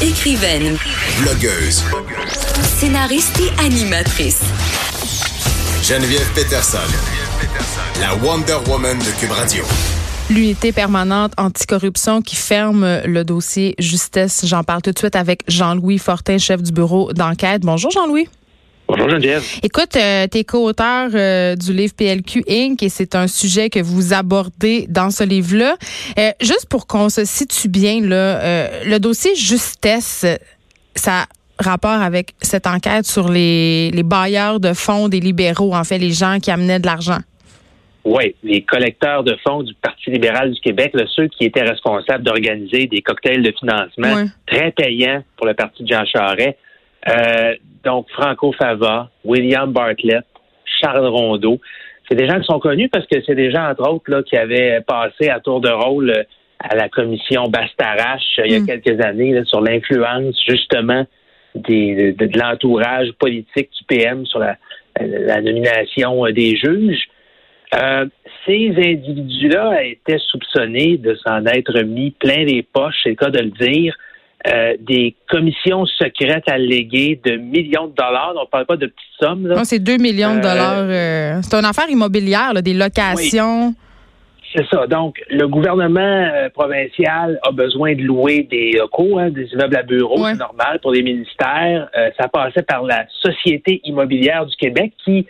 Écrivaine. Blogueuse. Scénariste et animatrice. Geneviève Peterson. La Wonder Woman de Cube Radio. L'unité permanente anticorruption qui ferme le dossier justesse. J'en parle tout de suite avec Jean-Louis Fortin, chef du bureau d'enquête. Bonjour Jean-Louis. Bonjour Geneviève. Écoute, euh, t'es co-auteur euh, du livre PLQ Inc. et c'est un sujet que vous abordez dans ce livre-là. Euh, juste pour qu'on se situe bien, là, euh, le dossier justesse, ça rapport avec cette enquête sur les, les bailleurs de fonds des libéraux, en fait, les gens qui amenaient de l'argent. Oui, les collecteurs de fonds du Parti libéral du Québec, là, ceux qui étaient responsables d'organiser des cocktails de financement Ouais. très payants pour le Parti de Jean Charest. Euh, donc, Franco Fava, William Bartlett, Charles Rondeau. C'est des gens qui sont connus parce que c'est des gens, entre autres, là, qui avaient passé à tour de rôle euh, à la commission Bastarache euh, il y a Mm. quelques années là, sur l'influence, justement, des, de, de l'entourage politique du PM sur la, la nomination des juges. Euh, ces individus-là étaient soupçonnés de s'en être mis plein les poches, c'est le cas de le dire, euh, des commissions secrètes alléguées de millions de dollars. On ne parle pas de petites sommes. Là. Non, c'est 2 millions de Euh, dollars. euh, c'est une affaire immobilière, là, des locations. C'est ça. Donc, le gouvernement euh, provincial a besoin de louer des locaux, hein, des immeubles à bureaux, Ouais. c'est normal pour les ministères. Euh, ça passait par la Société immobilière du Québec qui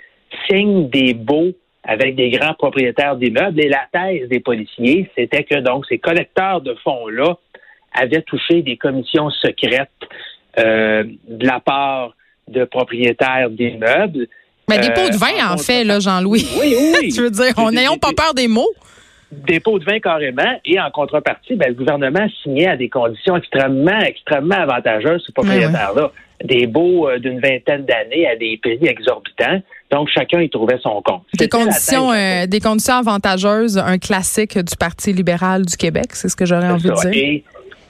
signe des baux avec des grands propriétaires d'immeubles. Et la thèse des policiers, c'était que donc ces collecteurs de fonds-là avaient touché des commissions secrètes euh, de la part de propriétaires d'immeubles. Mais des Euh, pots de vin, en en fait, là, Jean-Louis. Oui, oui, tu veux dire, on n'ayons pas peur des mots. des pots de vin carrément, et en contrepartie, ben, le gouvernement signait à des conditions extrêmement, extrêmement avantageuses ces propriétaires-là. Des baux euh, d'une vingtaine d'années à des prix exorbitants. Donc, chacun y trouvait son compte. Des conditions, euh, des conditions avantageuses, un classique du Parti libéral du Québec, c'est ce que j'aurais envie de dire. Et,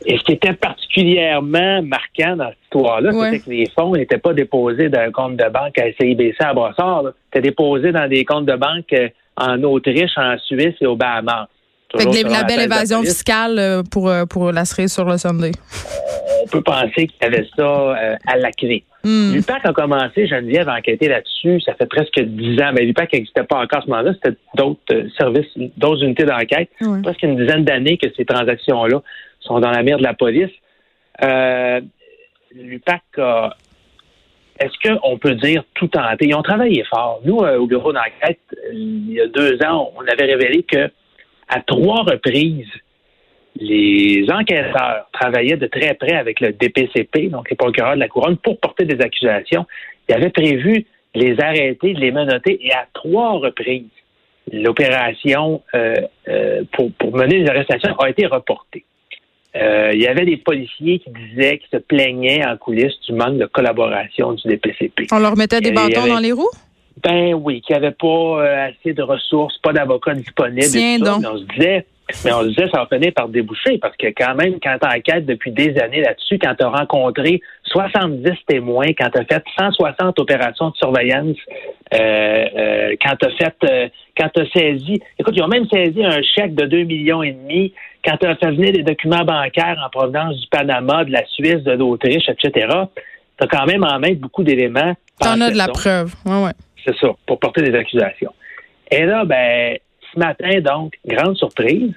et ce qui était particulièrement marquant dans cette histoire-là, Ouais. c'était que les fonds n'étaient pas déposés dans un compte de banque à CIBC à Brossard. C'était déposé dans des comptes de banque euh, en Autriche, en Suisse et aux Bahamas. Fait que la la belle évasion fiscale euh, pour, euh, pour la cerise sur le Sunday. On peut penser qu'il y avait ça euh, à la clé. Hmm. L'UPAC a commencé, Geneviève, à enquêter là-dessus. Ça fait presque dix ans. Mais l'UPAC n'existait pas encore à ce moment-là. C'était d'autres euh, services, d'autres unités d'enquête. Ouais. Presque une dizaine d'années que ces transactions-là sont dans la mire de la police. Euh, L'UPAC a. Est-ce qu'on peut dire tout tenter? Ils ont travaillé fort. Nous, euh, au bureau d'enquête, il y a deux ans, on avait révélé que à trois reprises, les enquêteurs travaillaient de très près avec le DPCP, donc les procureurs de la Couronne, pour porter des accusations. Ils avaient prévu les arrêter, de les menotter, et à trois reprises, l'opération euh, pour, pour mener les arrestations a été reportée. Euh, il y avait des policiers qui disaient, qui se plaignaient en coulisses du manque de collaboration du DPCP. On leur mettait des avait- bâtons dans les roues? Ben oui, qu'il n'y avait pas euh, assez de ressources, pas d'avocats disponibles. et tout ça. donc. Mais on se disait, mais on se disait, ça va finir par déboucher parce que quand même, quand tu enquêtes depuis des années là-dessus, quand tu as rencontré 70 témoins, quand tu as fait 160 opérations de surveillance, euh, euh, quand tu as fait, euh, quand tu as saisi, écoute, ils ont même saisi un chèque de 2 millions et demi, quand tu as fait venir des documents bancaires en provenance du Panama, de la Suisse, de l'Autriche, etc. Tu as quand même en main beaucoup d'éléments. T'en as de la preuve. Ouais, ouais. C'est ça, pour porter des accusations. Et là, ben, ce matin, donc, grande surprise,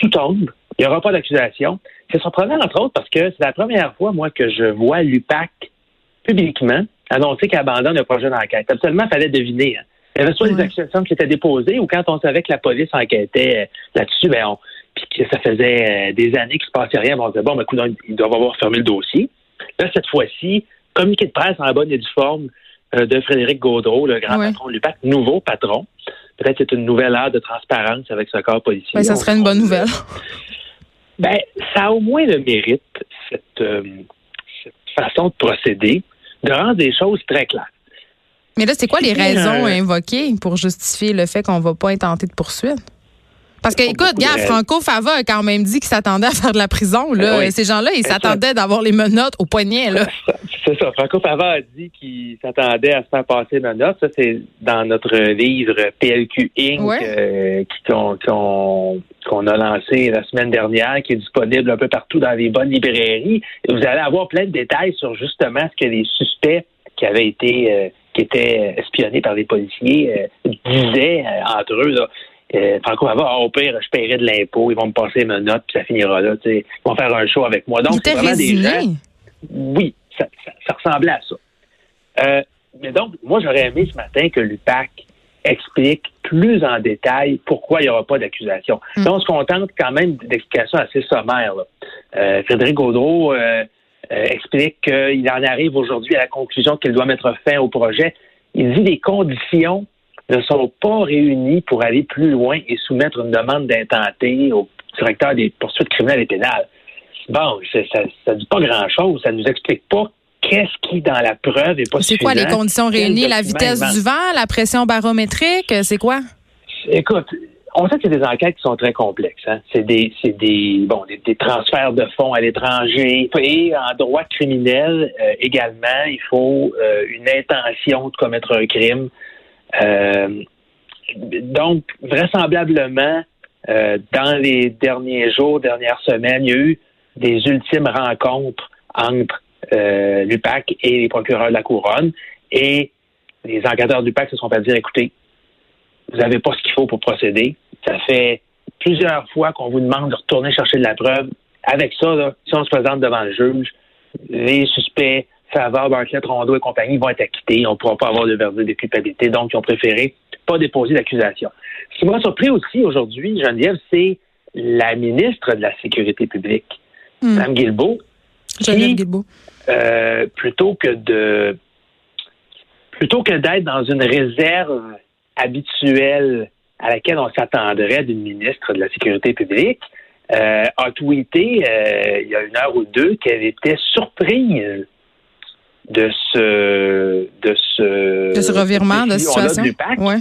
tout tombe. Il n'y aura pas d'accusation. C'est surprenant, entre autres, parce que c'est la première fois, moi, que je vois l'UPAC publiquement annoncer qu'il abandonne le projet d'enquête. Absolument, il fallait deviner. hein. Il y avait soit Ouais. des accusations qui étaient déposées ou quand on savait que la police enquêtait euh, là-dessus, ben, on, puis que ça faisait euh, des années qu'il ne se passait rien, ben, on disait, bon, ben, écoute, ils doivent avoir fermé le dossier. Là, cette fois-ci, communiqué de presse en bonne et due forme euh, de Frédéric Gaudreau, le grand Ouais. patron de l'UPAC, nouveau patron. Peut-être que c'est une nouvelle ère de transparence avec ce corps policier. Ben, ça serait une on- bonne nouvelle. Ben, ça a au moins le mérite, cette, euh, cette façon de procéder, de rendre des choses très claires. Mais là, c'est quoi les raisons un- invoquées pour justifier le fait qu'on va pas intenter de poursuite? Parce que, écoute, de. Franco Fava a quand même dit qu'il s'attendait à faire de la prison. Là. Oui. Ces gens-là, ils s'attendaient d'avoir les menottes au poignet. Là. C'est ça. Franco Fava a dit qu'il s'attendait à se faire passer une note. Ça, c'est dans notre livre PLQ Inc. Euh, qu'on a lancé la semaine dernière, qui est disponible un peu partout dans les bonnes librairies. Et vous allez avoir plein de détails sur justement ce que les suspects qui avaient été euh, qui étaient espionnés par les policiers euh, disaient entre eux. Là. Franco Fava, ah, au pire, je paierai de l'impôt, ils vont me passer ma note, puis ça finira là. Ils vont faire un show avec moi. Donc, c'est vraiment des gens. Oui, ça, ressemblait à ça. Euh, mais donc, moi, j'aurais aimé ce matin que l'UPAC explique plus en détail pourquoi il n'y aura pas d'accusation. Hmm. on se contente quand même d'explications assez sommaires. Euh, Frédéric Gaudreau euh, explique qu'il en arrive aujourd'hui à la conclusion qu'il doit mettre fin au projet. Il dit les conditions ne sont pas réunies pour aller plus loin et soumettre une demande d'intenté au directeur des poursuites criminelles et pénales. Bon, ça ne dit pas grand-chose. Ça ne nous explique pas qu'est-ce qui, dans la preuve, est pas C'est quoi les conditions réunies? La vitesse du vent, la pression barométrique, c'est quoi? Écoute, on sait que c'est des enquêtes qui sont très complexes. Hein. C'est des, des, bon, des, transferts de fonds à l'étranger. Et en droit criminel euh, également, il faut euh, une intention de commettre un crime. Euh, donc, vraisemblablement, dans les derniers jours, dernières semaines, il y a eu des ultimes rencontres entre euh, l'UPAC et les procureurs de la Couronne. Et les enquêteurs d'UPAC se sont fait dire, écoutez, vous n'avez pas ce qu'il faut pour procéder. Ça fait plusieurs fois qu'on vous demande de retourner chercher de la preuve. Avec ça, si on se présente devant le juge, les suspects, Favard, Bartlett, Rondeau et compagnie vont être acquittés. On ne pourra pas avoir de verdict de culpabilité. Donc, ils ont préféré pas déposer d'accusation. Ce qui m'a surpris aussi aujourd'hui, Geneviève, c'est la ministre de la Sécurité publique Hmm. Mme Guilbeault. Euh, plutôt que de plutôt que d'être dans une réserve habituelle à laquelle on s'attendrait d'une ministre de la Sécurité publique, euh, a tweeté euh, il y a une heure ou deux qu'elle était surprise de ce de ce de ce revirement de, situation. Ouais.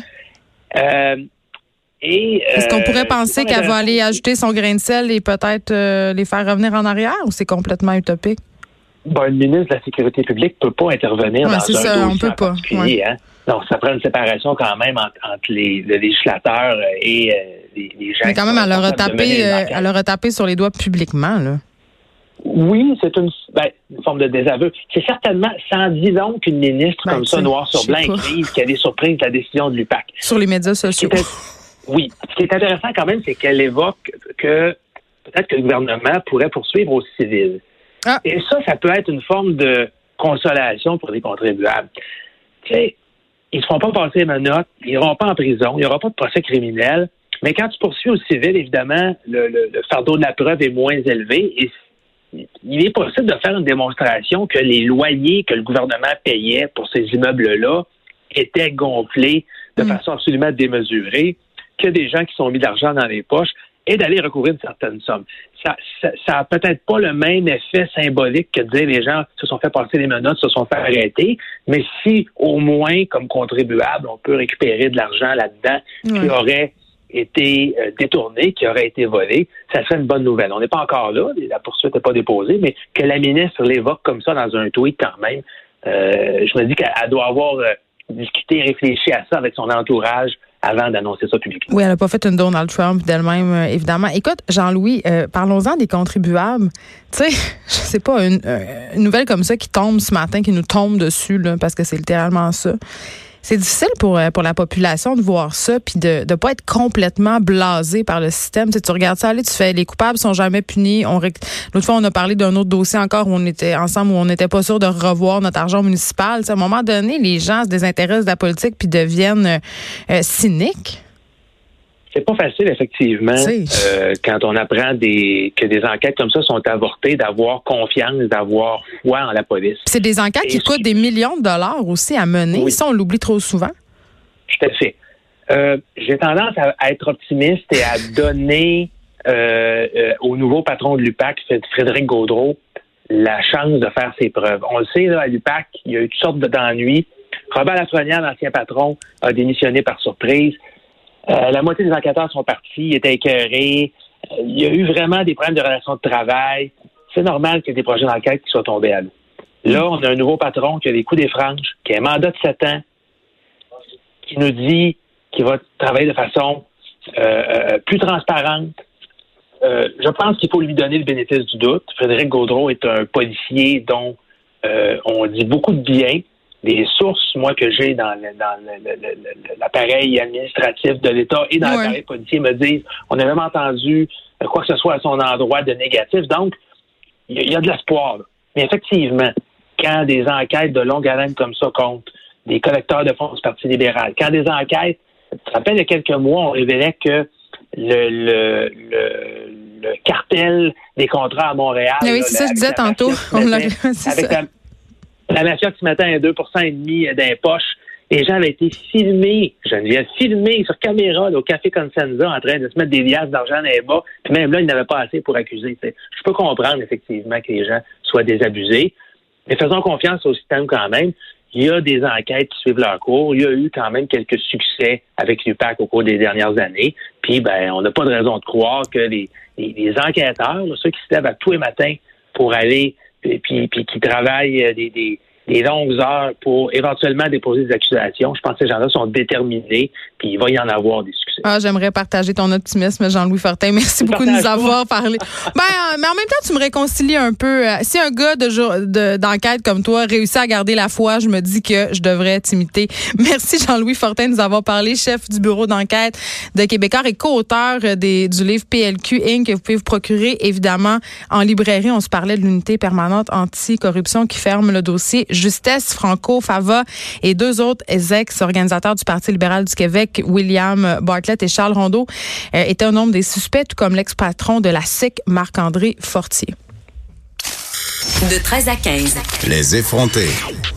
Est-ce qu'on pourrait euh, penser qu'elle va aller ajouter son grain de sel et peut-être euh, les faire revenir en arrière ou c'est complètement utopique? Bon, le ministre de la Sécurité publique ne peut pas intervenir dans un ça, on peut pas. Hein? Donc, ça prend une séparation quand même entre, les, le législateur et euh, les, gens. Mais quand même, elle leur, a tapé, elle leur a tapé sur les doigts publiquement, là. Oui, c'est une, ben, une, forme de désaveu. C'est certainement sans dire donc qu'une ministre ben, comme ça, noir sur blanc, écrive qu'elle est surprise de la décision de l'UPAC. Sur les médias sociaux. Oui. Ce qui est intéressant quand même, c'est qu'elle évoque que peut-être que le gouvernement pourrait poursuivre au civil. Ah. Et ça, ça peut être une forme de consolation pour les contribuables. Tu sais, ils ne se font pas passer ma note, ils n'iront pas en prison, il n'y aura pas de procès criminel. Mais quand tu poursuis au civil, évidemment, le, fardeau de la preuve est moins élevé et il est possible de faire une démonstration que les loyers que le gouvernement payait pour ces immeubles-là étaient gonflés de hmm. façon absolument démesurée que des gens qui sont mis d'argent dans les poches et d'aller recouvrir une certaine somme. Ça ça, peut-être pas le même effet symbolique que de dire les gens se sont fait passer les menottes, se sont fait arrêter, mais si au moins, comme contribuable, on peut récupérer de l'argent là-dedans qui aurait été euh, détourné, qui aurait été volé, ça serait une bonne nouvelle. On n'est pas encore là, la poursuite n'est pas déposée, mais que la ministre l'évoque comme ça dans un tweet quand même, euh, je me dis qu'elle doit avoir euh, discuté, réfléchi à ça avec son entourage avant d'annoncer ça publiquement. Oui, elle n'a pas fait une Donald Trump d'elle-même, évidemment. Écoute, Jean-Louis, parlons-en des contribuables. Tu sais, je sais pas, une, nouvelle comme ça qui tombe ce matin, qui nous tombe dessus, parce que c'est littéralement ça c'est difficile pour, euh, pour la population de voir ça puis de ne pas être complètement blasé par le système. Tu, tu regardes ça aller, tu fais les coupables sont jamais punis. On l'autre fois on a parlé d'un autre dossier encore où on était ensemble où on n'était pas sûr de revoir notre argent municipal. à un moment donné, les gens se désintéressent de la politique puis deviennent euh, euh, cyniques. C'est pas facile, effectivement, euh, quand on apprend des, que des enquêtes comme ça sont avortées, d'avoir confiance, d'avoir foi en la police. C'est des enquêtes qui coûtent des millions de dollars aussi à mener. Ça, on l'oublie trop souvent. Tout à fait. Euh, j'ai tendance à, être optimiste et à donner euh, au nouveau patron de l'UPAC, Frédéric Gaudreau, la chance de faire ses preuves. On le sait, là, à l'UPAC, il y a eu toutes sortes d'ennuis. Robert Lafrenière, l'ancien patron, a démissionné par surprise. Euh, la moitié des enquêteurs sont partis, étaient écœurés. Euh, il y a eu vraiment des problèmes de relations de travail. C'est normal qu'il y ait des projets d'enquête qui soient tombés à l'eau. Là, on a un nouveau patron qui a les coups des franges, qui a un mandat de 7 ans, qui nous dit qu'il va travailler de façon euh, plus transparente. Euh, je pense qu'il faut lui donner le bénéfice du doute. Frédéric Gaudreau est un policier dont on dit beaucoup de bien. Des sources, moi, que j'ai dans, l'appareil administratif de l'État et dans l'appareil policier me disent on n'a même entendu quoi que ce soit à son endroit de négatif. Donc, il y, a de l'espoir. Mais effectivement, quand des enquêtes de longue haleine comme ça comptent, des collecteurs de fonds du Parti libéral, quand des enquêtes, tu te rappelles, il y a quelques mois, on révélait que le, le, le, cartel des contrats à Montréal. Ah oui, c'est ça, je disais tantôt. avec la, la, mafia qui se mettait à 2% et demi d'impoche. Les gens avaient été filmés, Geneviève, filmés sur caméra au Café Consenza en train de se mettre des liasses d'argent dans les bas. Puis même là, ils n'avaient pas assez pour accuser. Je peux comprendre effectivement que les gens soient désabusés, mais faisons confiance au système quand même. Il y a des enquêtes qui suivent leur cours. Il y a eu quand même quelques succès avec l'UPAC au cours des dernières années. Puis, ben, on n'a pas de raison de croire que les, les, enquêteurs, ceux qui se lèvent à tous les matins pour aller, puis, puis, puis qui travaillent euh, des, des des longues heures pour éventuellement déposer des accusations. Je pense que ces gens-là sont déterminés, puis il va y en avoir des succès. Ah, j'aimerais partager ton optimisme, Jean-Louis Fortin. Merci beaucoup de nous avoir parlé. Ben, euh, mais en même temps, tu me réconcilies un peu. Euh, si un gars de d'enquête comme toi réussit à garder la foi, je me dis que je devrais t'imiter. Merci Jean-Louis Fortin de nous avoir parlé, chef du bureau d'enquête de Québécois et co-auteur du livre PLQ Inc. que vous pouvez vous procurer évidemment en librairie. On se parlait de l'unité permanente anti-corruption qui ferme le dossier Justesse Franco Fava et deux autres ex-organisateurs du Parti libéral du Québec, William Bartlett et Charles Rondeau, euh, étaient au nombre des suspects, tout comme l'ex-patron de la SIC, Marc-André Fortier. De 13 à 15. Les effrontés.